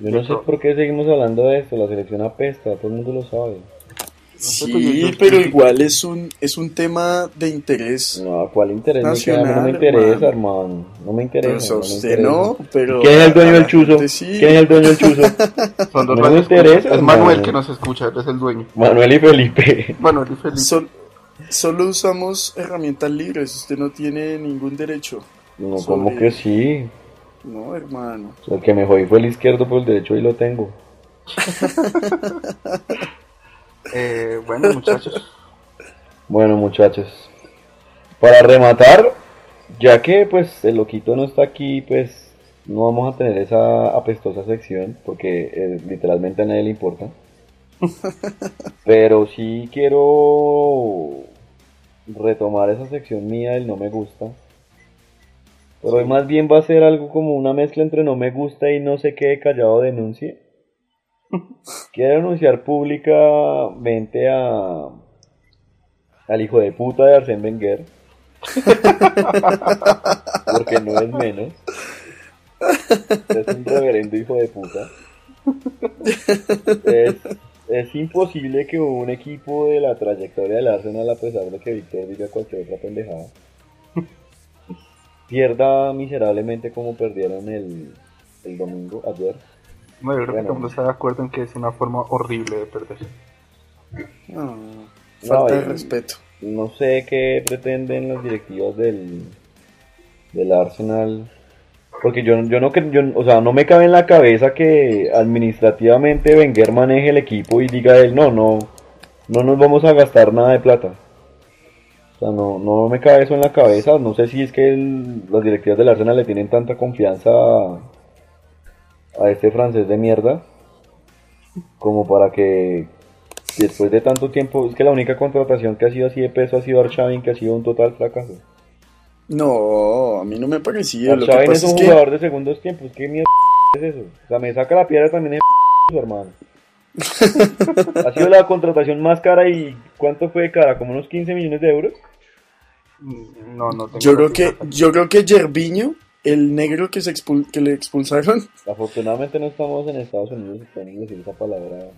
Yo no sé por qué seguimos hablando de esto, la selección apesta, todo el mundo lo sabe pues, Sí, pero igual es un, es un tema de interés. No, ¿cuál interés? Nacional, no me interesa, hermano. hermano. No me interesa. Pues no usted interesa. no, pero... ¿Quién es el dueño del chuzo? sí. ¿Quién es el dueño del chuzo? Son dos No me interesa, Es Manuel hermano. que nos escucha, él es el dueño. Manuel y Felipe. Manuel y Felipe. Sol- solo usamos herramientas libres, usted no tiene ningún derecho. No, Sobre- como que sí. No, hermano. El que me jodí fue el izquierdo, por el derecho y lo tengo. Eh, bueno, muchachos. Bueno, muchachos. Para rematar, ya que pues el loquito no está aquí, pues no vamos a tener esa apestosa sección, porque eh, literalmente a nadie le importa. Pero sí quiero retomar esa sección mía del no me gusta. Pero hoy más bien va a ser algo como una mezcla entre no me gusta y no sé qué callado denuncie. Quiero denunciar públicamente a al hijo de puta de Arsène Wenger. Porque no es menos. Es un reverendo hijo de puta. Es, es imposible que un equipo de la trayectoria del Arsenal, a pesar de que Víctor diga cualquier otra pendejada, pierda miserablemente como perdieron el, el domingo ayer. No, yo creo que Bueno. todo el mundo está de acuerdo en que es una forma horrible de perder. No, falta No, de respeto. no sé qué pretenden las directivas del, del Arsenal. Porque yo, yo no yo, o sea, no me cabe en la cabeza que administrativamente Wenger maneje el equipo y diga él, no, no, no nos vamos a gastar nada de plata. O sea, no, no me cabe eso en la cabeza. No sé si es que el- las directivas del Arsenal le tienen tanta confianza a, a este francés de mierda como para que después de tanto tiempo, es que la única contratación que ha sido así de peso ha sido Arshavin, que ha sido un total fracaso. No, a mí no me parecía. Lo que Arshavin es un es que... jugador de segundos tiempos, ¿qué mierda es eso? O sea, me saca la piedra también de su hermano. ha sido la contratación más cara y ¿cuánto fue cara? ¿Como unos 15 millones de euros? Mm, No, no tengo Yo creo que, yo creo que Yerviño, el negro que se expul- que le expulsaron, Afortunadamente no estamos en Estados Unidos y pueden decir esa palabra.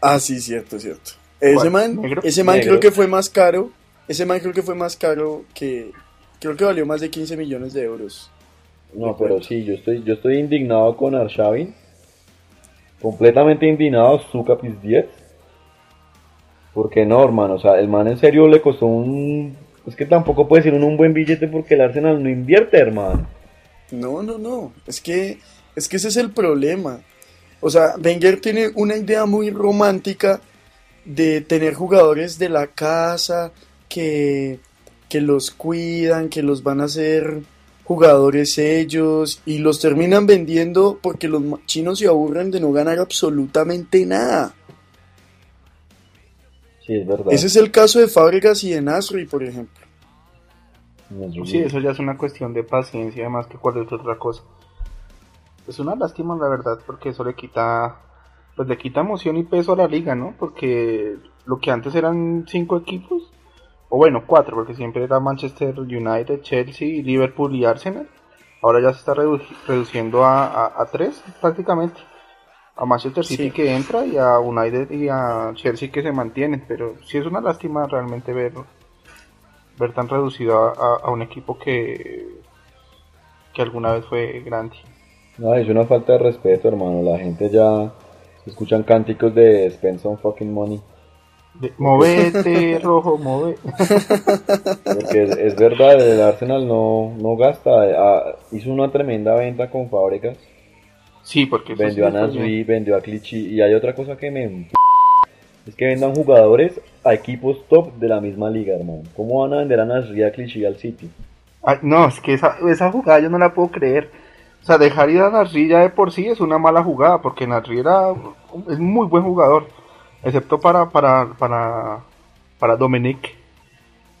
Ah, sí, cierto, cierto. Ese man, ¿Negro? ese man Negro. creo que fue más caro. Ese man creo que fue más caro que. Creo que valió más de 15 millones de euros. No, pero sí, yo estoy, yo estoy indignado con Arshavin. Completamente indignado, Sukapis 10. Porque no, hermano, o sea, el man en serio le costó un... Es que tampoco puede ser un, buen billete porque el Arsenal no invierte, hermano. No, no, no. Es que, es que ese es el problema. O sea, Wenger tiene una idea muy romántica de tener jugadores de la casa que, que los cuidan, que los van a hacer jugadores ellos y los terminan vendiendo porque los chinos se aburren de no ganar absolutamente nada. Sí, es verdad. Ese es el caso de Fábregas y de Nasri, por ejemplo. Sí, eso ya es una cuestión de paciencia más que cualquier otra cosa. Es una lástima la verdad porque eso le quita pues le quita emoción y peso a la liga, ¿no? Porque lo que antes eran cinco equipos o bueno, cuatro, porque siempre era Manchester United, Chelsea, Liverpool y Arsenal. Ahora ya se está redu- reduciendo a, a- a tres prácticamente. A Manchester City Sí. que entra y a United y a Chelsea que se mantienen. Pero sí es una lástima realmente ver, ver tan reducido a, a- a un equipo que, que alguna vez fue grande. No, es una falta de respeto, hermano. La gente ya escuchan cánticos de spend some fucking money. De, movete, rojo, move. Porque es, es verdad, el Arsenal no, no gasta. Ah, hizo una tremenda venta con fábricas. Sí, porque Vendió a Nasri, vendió a Clichy. Y hay otra cosa que me... Es que vendan jugadores a equipos top de la misma liga, hermano. ¿Cómo van a vender a Nasri, a Clichy y al City? No, es que esa, esa jugada yo no la puedo creer. O sea, dejar ir a Nasri ya de por sí es una mala jugada, porque Nasri era, es muy buen jugador, excepto para, para, para, para Dominic.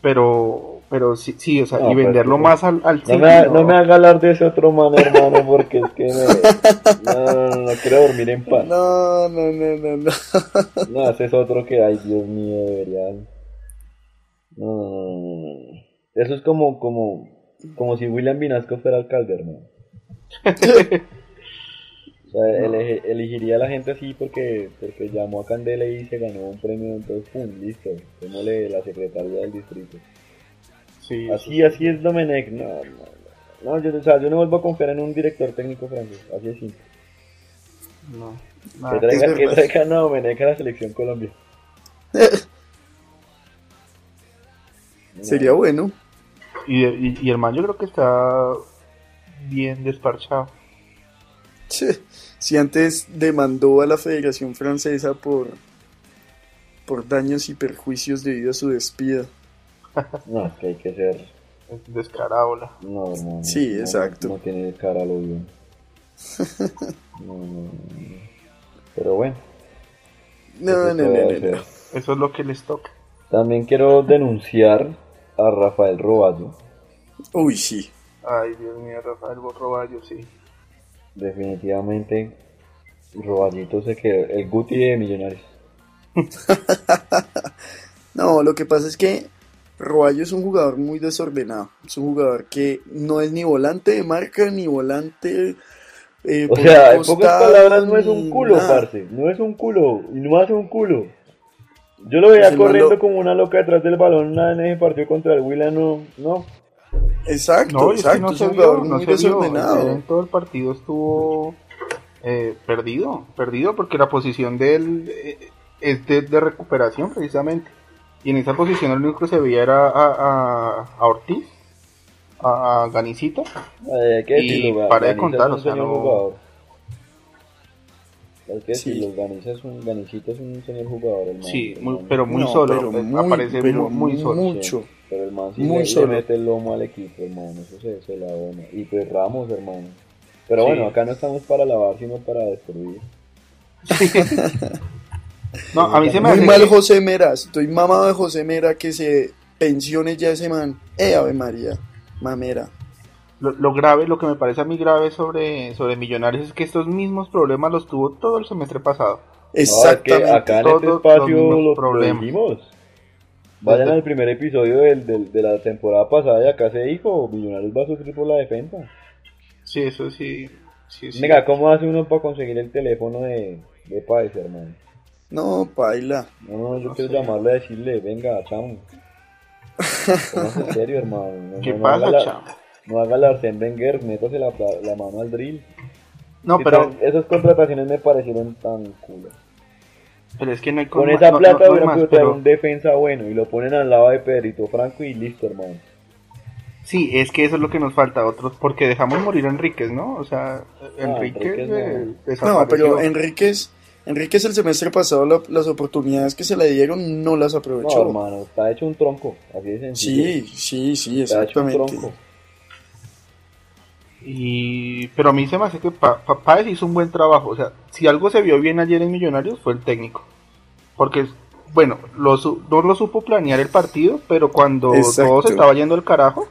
Pero, pero sí, sí, o sea, No, y pues, venderlo más al, al No me, ha- no. no me haga hablar de ese otro man, hermano, porque es que me... No, no, no, no quiero dormir en paz. No, no, no, no, no. No, ese es otro que, ay, Dios mío, deberían. No, no, no, no, no. Eso es como, como, como si William Vinasco fuera alcalde, hermano. O sea, ele- elegiría a la gente así porque, porque llamó a Candela y se ganó un premio, entonces, pum, listo. Démosle la secretaría del distrito. Sí, Así, así es Domenech. No, no, no. No, yo, o sea, yo no vuelvo a confiar en un director técnico francés. Así es simple. no. Que nada. traiga, es que verdad. traigan a Domenech a la selección Colombia. Sería bueno. Y, y, y el man yo creo que está bien desparchado. Che, Si antes demandó a la Federación Francesa por, por daños y perjuicios debido a su despido. No, es que hay que ser. Es descarado la. No, hermano. Sí, no, exacto. No, tiene cara lo bien. No, no, no. Pero bueno. No, ¿qué no, no, no, no. Eso es lo que les toca. También quiero denunciar a Rafael Roballo. Uy, sí. Ay, Dios mío, Rafael Roballo, sí. Definitivamente, Roballito se quedó. El Guti de Millonarios. No, lo que pasa es que Roballo es un jugador muy desordenado. Es un jugador que no es ni volante de marca ni volante. eh, O sea, en pocas palabras, no es un culo, nada. parce. No es un culo. Y no hace un culo. Yo lo veía corriendo lo- como una loca detrás del balón en ese partido contra el Willa. No, no. Exacto, No, y es que exacto. no es un vio, jugador no muy desordenado. En todo el partido estuvo eh, perdido, perdido porque la posición de él eh, es de, de recuperación precisamente. Y en esa posición el único que se veía era a, a, a Ortiz, a, a hay que Y para de contar, o sea, señor no- jugador. Hay que Sí. decirlo, Ganiza es un, Ganicito es un señor jugador. el man, Sí, el muy- man. pero muy No, solo, pero eh, muy- aparece pero muy, muy solo. mucho. Pero el man sí Muy le, mete el lomo al equipo, hermano. Eso se, se la dona. Y pues Ramos, hermano. Pero Sí. bueno, acá no estamos para lavar, sino para destruir. No, a mí se me Muy hace mal que- José Mera. Estoy mamado de José Mera que se pensione ya ese man. Eh, Ave María. Mamera. Lo, lo grave, lo que me parece a mí grave sobre, sobre Millonarios es que estos mismos problemas los tuvo todo el semestre pasado. No, es que Exactamente. acá en este espacio los problemas. dijimos. Vayan Desde- al primer episodio del, del- de la temporada pasada y acá se dijo, Millonarios va a sufrir por la defensa. Sí, eso sí. sí, sí. Venga, ¿cómo hace uno para conseguir el teléfono de, de Páez, hermano? No, paila. No, no, yo No quiero sé. llamarle a decirle, venga, chamo. En serio, hermano. No, ¿Qué no, pasa, la- chamo? No haga la Arsène Wenger, métase la, la mano al drill. No, pero, esas contrataciones me parecieron tan culo. pero es que no hay Con esa no- plata no- hubieran pero- un defensa bueno y lo ponen al lado de Pedrito Franco y listo, hermano. Sí, es que eso es lo que nos falta a otros, porque dejamos morir a Enríquez, ¿no? O sea, Enríquez, Enríquez no. eh, No, pero Enríquez, Enríquez el semestre pasado la- las oportunidades que se le dieron no las No, aprovechó. hermano, está hecho un tronco, así de sí, sí, sí, está hecho un exactamente. tronco. Y, pero a mí se me hace que Pa- Pa- Páez hizo un buen trabajo. O sea, si algo se vio bien ayer en Millonarios fue el técnico. Porque, bueno, lo no lo supo planear el partido, pero cuando Exacto. todo se estaba yendo al carajo,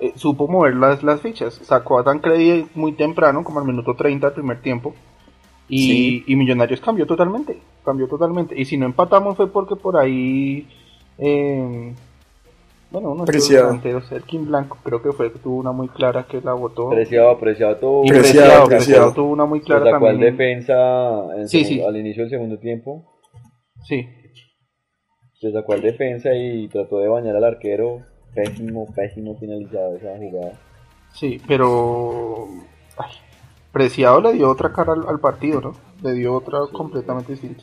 eh, supo mover las, las fichas. Sacó a Tancredi muy temprano, como al minuto 30 del primer tiempo. Y, Sí. y Millonarios cambió totalmente. Cambió totalmente. Y si no empatamos fue porque por ahí. eh, bueno, uno de los Preciado. delanteros, Elkin Blanco, creo que fue que tuvo una muy clara que la votó. Preciado, preciado todo. Y Preciado, Preciado, Preciado. Preciado tuvo una muy clara sacó al también. defensa en Sí, segundo- sí. al inicio del segundo tiempo. Sí, Se sacó al defensa y trató de bañar al arquero. Pésimo, pésimo finalizado esa jugada. sí, pero ay, Preciado le dio otra cara al, al partido, ¿no? Le dio otra completamente distinta.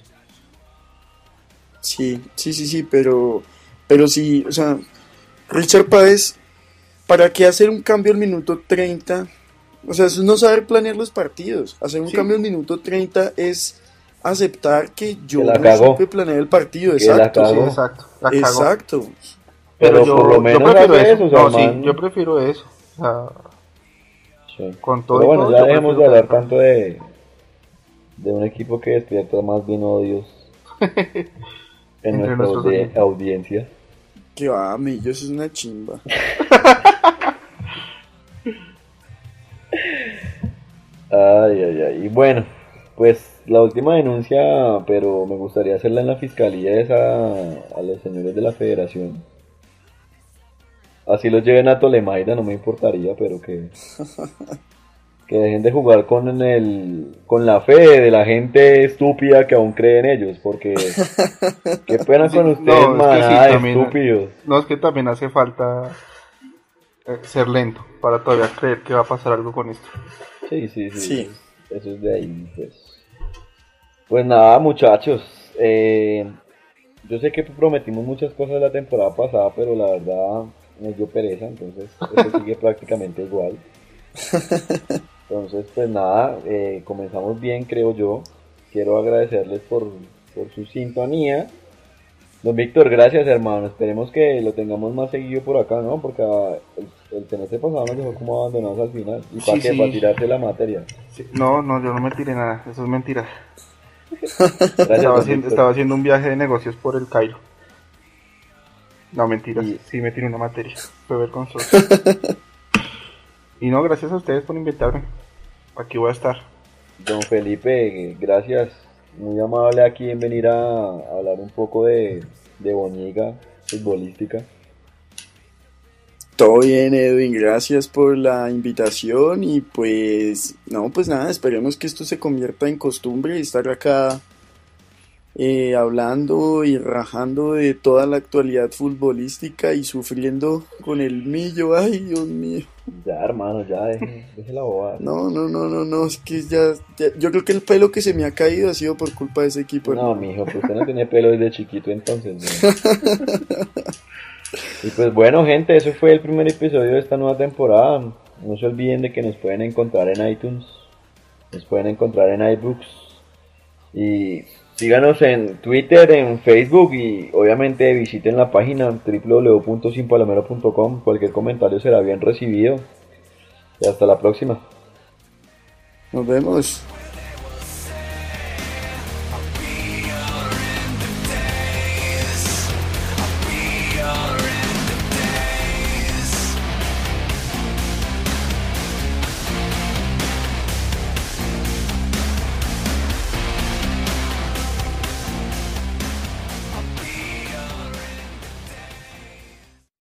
Sí, sí, sí, sí, pero, pero sí, o sea, Richard Páez, ¿para qué hacer un cambio al minuto 30? O sea, eso es no saber planear los partidos. Hacer un Sí. cambio al minuto 30 es aceptar que yo Que la no cagó. supe planear el partido, Que exacto. cagó. Sí, exacto. La cagó. Exacto. Pero por lo menos prefiero eso. eso, o sea, no, sí, yo prefiero eso. O sea, Sí. con todo Pero bueno, todo, ya dejemos de hablar tanto de, de un equipo que despierta más bien odios en Entre nuestra audi- audiencia. Que va, Millos es una chimba. Ay, ay, ay. Y bueno, pues la última denuncia, pero me gustaría hacerla en la fiscalía, es a, a los señores de la federación. Así los lleven a Tolemaida, no me importaría, pero que, Que dejen de jugar con el con la fe de la gente estúpida que aún cree en ellos, porque qué pena Sí, con no, ustedes, es que manada sí, de también- estúpidos. No, es que también hace falta eh, ser lento para todavía creer que va a pasar algo con esto. Sí, sí, sí. Sí. Eso es de ahí, pues. Pues nada, muchachos. eh, yo sé que prometimos muchas cosas la temporada pasada, pero la verdad nos dio pereza, entonces esto sigue prácticamente igual. Entonces, pues nada, eh, comenzamos bien, creo yo. Quiero agradecerles por, por su sintonía. Don Víctor, gracias hermano. Esperemos que lo tengamos más seguido por acá, ¿no? Porque ah, el, el semestre pasado nos dejó como abandonados al final. ¿Y para Sí, qué? sí. Para tirarse la materia. Sí, No, no, yo no me tiré nada, eso es mentira. Gracias, Estaba haciendo, estaba haciendo un viaje de negocios por el Cairo. No, mentira, Y- sí me tiré una materia, fue vergonzoso. y no, gracias a ustedes por invitarme. Aquí voy a estar. Don Felipe, gracias. Muy amable aquí en venir a, a hablar un poco de, de Boñiga futbolística. Todo bien, Edwin, gracias por la invitación y pues, no, pues nada, esperemos que esto se convierta en costumbre y estar acá eh, hablando y rajando de toda la actualidad futbolística y sufriendo con el millo, ay, Dios mío. Ya, hermano, ya, deje, deje la bobada. No, no, no, no, no, es que ya, ya- yo creo que el pelo que se me ha caído ha sido por culpa de ese equipo. No, mijo, pues usted no tenía pelo desde chiquito entonces. ¿no? y pues bueno, gente, eso fue el primer episodio de esta nueva temporada. No se olviden de que nos pueden encontrar en iTunes, nos pueden encontrar en iBooks y síganos en Twitter, en Facebook y obviamente visiten la página www.sinpalomero.com. Cualquier comentario será bien recibido. Y hasta la próxima. Nos vemos.